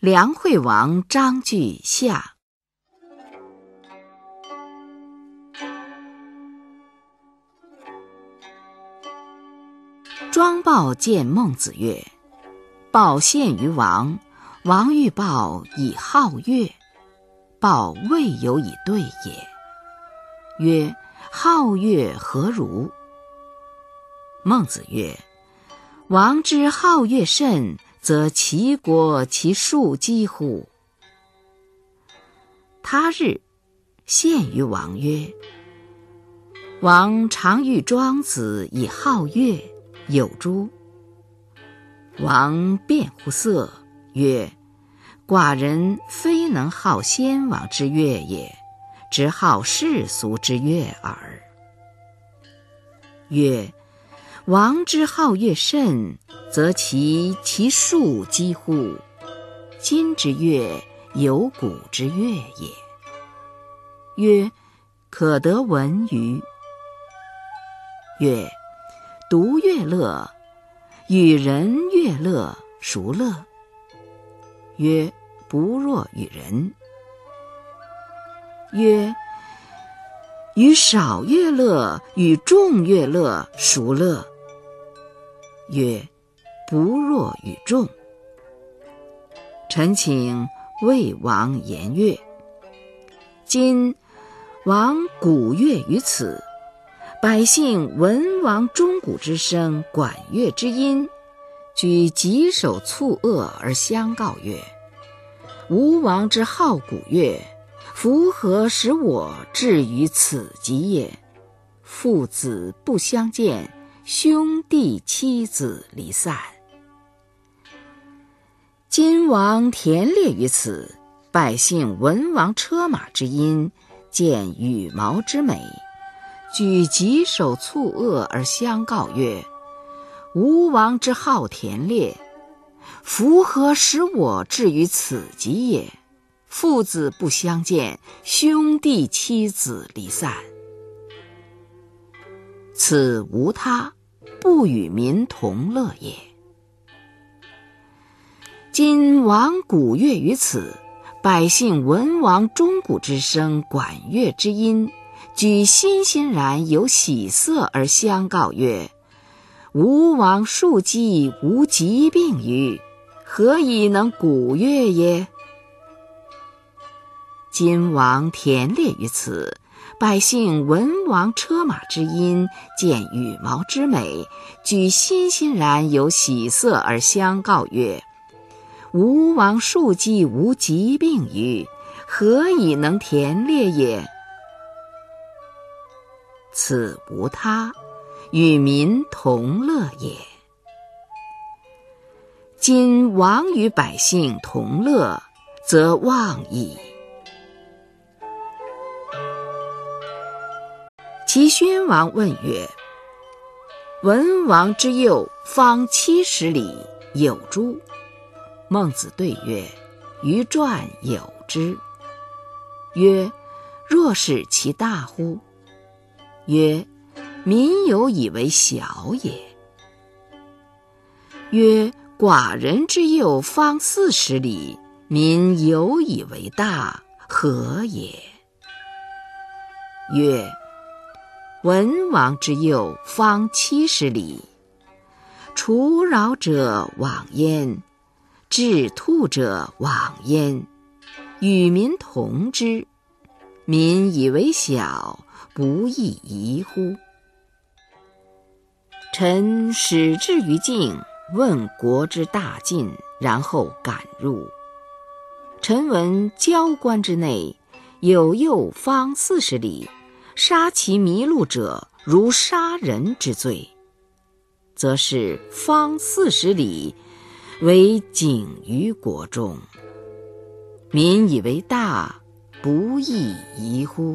梁惠王章句下。庄豹见孟子曰：“豹献于王，王欲报以好乐，报未有以对也。曰：好乐何如？”孟子曰：“王之好乐甚，则其国其庶几乎？”他日，献于王曰：“王常遇庄子以好乐。”有诸？王辩乎色，曰：“寡人非能好先王之乐也，只好世俗之乐耳。”曰：“王之好乐甚，则其其数几乎？今之乐，有古之乐也。”曰：“可得闻于？”曰。独乐乐，与人乐乐，孰乐？曰：不若与人。曰：与少乐乐，与众乐乐，孰乐？曰：不若与众。臣请魏王言乐。今王鼓乐于此。百姓闻王钟鼓之声，管乐之音，举棘手蹴恶而相告曰：“吴王之好鼓乐，夫何使我至于此极也？父子不相见，兄弟妻子离散。今王田猎于此，百姓闻王车马之音，见羽毛之美。”举棘手蹴恶而相告曰：“吴王之好田猎，夫何使我至于此极也？父子不相见，兄弟妻子离散。此无他，不与民同乐也。今王鼓乐于此，百姓闻王钟鼓之声，管乐之音。”举欣欣然有喜色而相告曰：“吴王庶几无疾病于，何以能鼓乐耶？”今王田猎于此，百姓闻王车马之音，见羽毛之美，举欣欣然有喜色而相告曰：“吴王庶几无疾病于，何以能田猎也？”此无他，与民同乐也。今王与百姓同乐，则忘矣。齐宣王问曰：“文王之右方七十里，有诸？”孟子对曰：“于传有之。”曰：“若是其大乎？”曰：民有以为小也。曰：寡人之右方四十里，民有以为大，何也？曰：文王之右方七十里，除扰者往焉，治兔者往焉，与民同之，民以为小。不亦宜乎？臣始至于境，问国之大晋，然后敢入。臣闻交关之内，有右方四十里，杀其迷路者，如杀人之罪，则是方四十里，为景于国中。民以为大，不亦宜乎？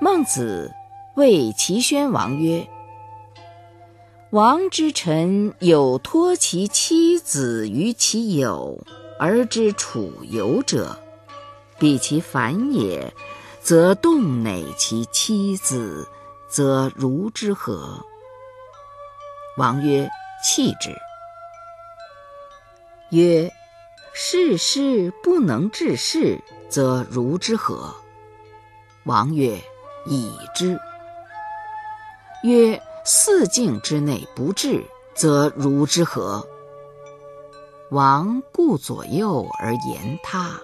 孟子谓齐宣王曰：“王之臣有托其妻子于其友而知楚游者，必其反也，则动馁其妻子，则如之何？”王曰：“弃之。”曰：事事不能治事，则如之何？王曰：已之。曰：四境之内不治，则如之何？王顾左右而言他。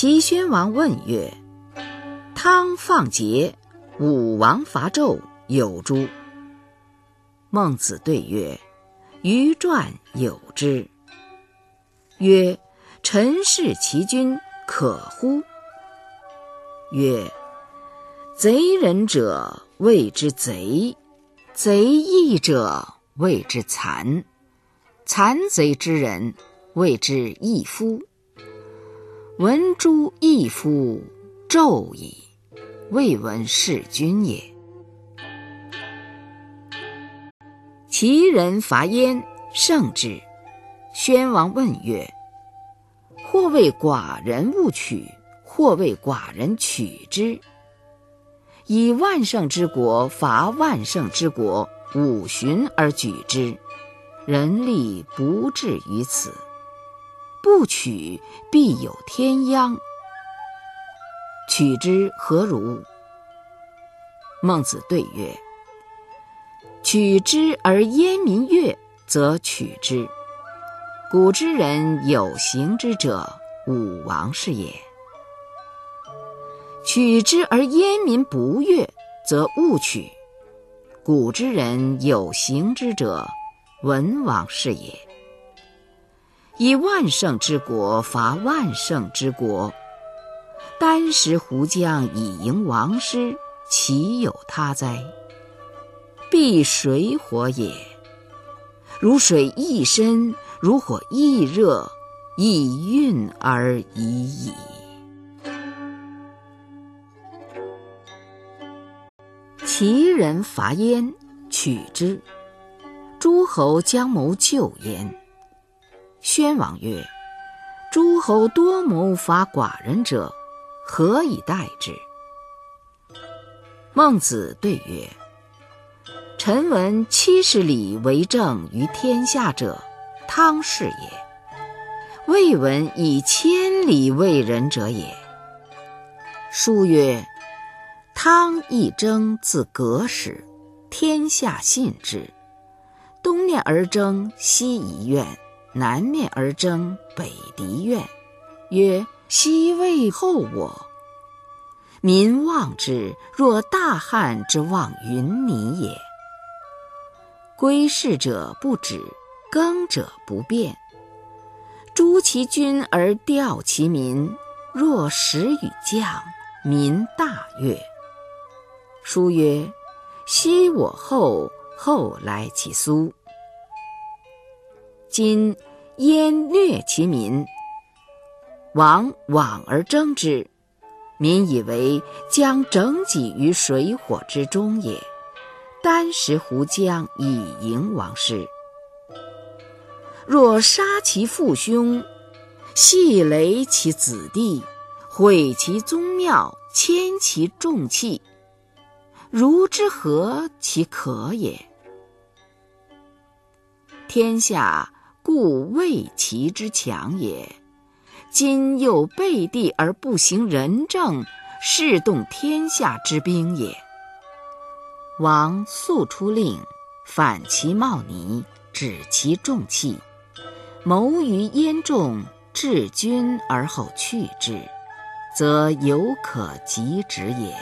齐宣王问曰：“汤放桀，武王伐纣，有诸？”孟子对曰：“于传有之。”曰：“臣视其君，可乎？”曰：“贼人者谓之贼，贼义者谓之残，残贼之人谓之义夫。”闻诸义夫，纣矣，未闻弑君也。其人伐燕，胜之。宣王问曰：“或谓寡人勿取，或谓寡人取之。以万乘之国伐万乘之国，五旬而举之，人力不至于此。”不取，必有天殃。取之何如？孟子对曰：“取之而燕民悦，则取之。古之人有行之者，武王是也。取之而燕民不悦，则勿取。古之人有行之者，文王是也。”以万乘之国伐万乘之国，箪食胡将以迎王师，岂有他哉？必水火也。如水亦深，如火亦热，亦运而已矣。齐人伐燕，取之。诸侯将谋救燕。宣王曰：“诸侯多谋伐寡人者，何以待之？”孟子对曰：“臣闻七十里为政于天下者，汤氏也；未闻以千里为人者也。”书曰：“汤一争自革始，天下信之。东面而争，西夷怨。”南面而争，北狄怨，曰：“西魏后我。”民望之，若大汉之望云霓也。归事者不止，耕者不变。诛其君而吊其民，若使与将，民大悦。书曰：“昔我后，后来其苏。”今燕虐其民，王往而争之，民以为将整己于水火之中也。箪食胡将以迎王师。若杀其父兄，系累其子弟，毁其宗庙，迁其重器，如之何其可也？天下。故畏其之强也。今又背地而不行仁政，是动天下之兵也。王速出令，反其茂尼，止其重器，谋于燕众，治君而后去之，则犹可及止也。